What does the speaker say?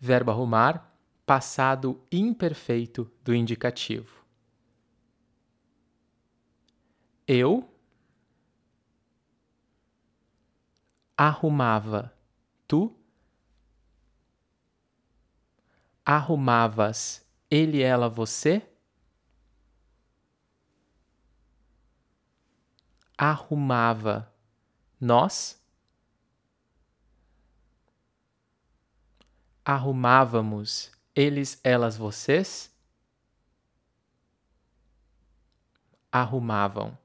verbo arrumar, passado imperfeito do indicativo. Eu arrumava, tu arrumavas, ele, ela, você arrumava, nós arrumávamos, eles, elas, vocês arrumavam.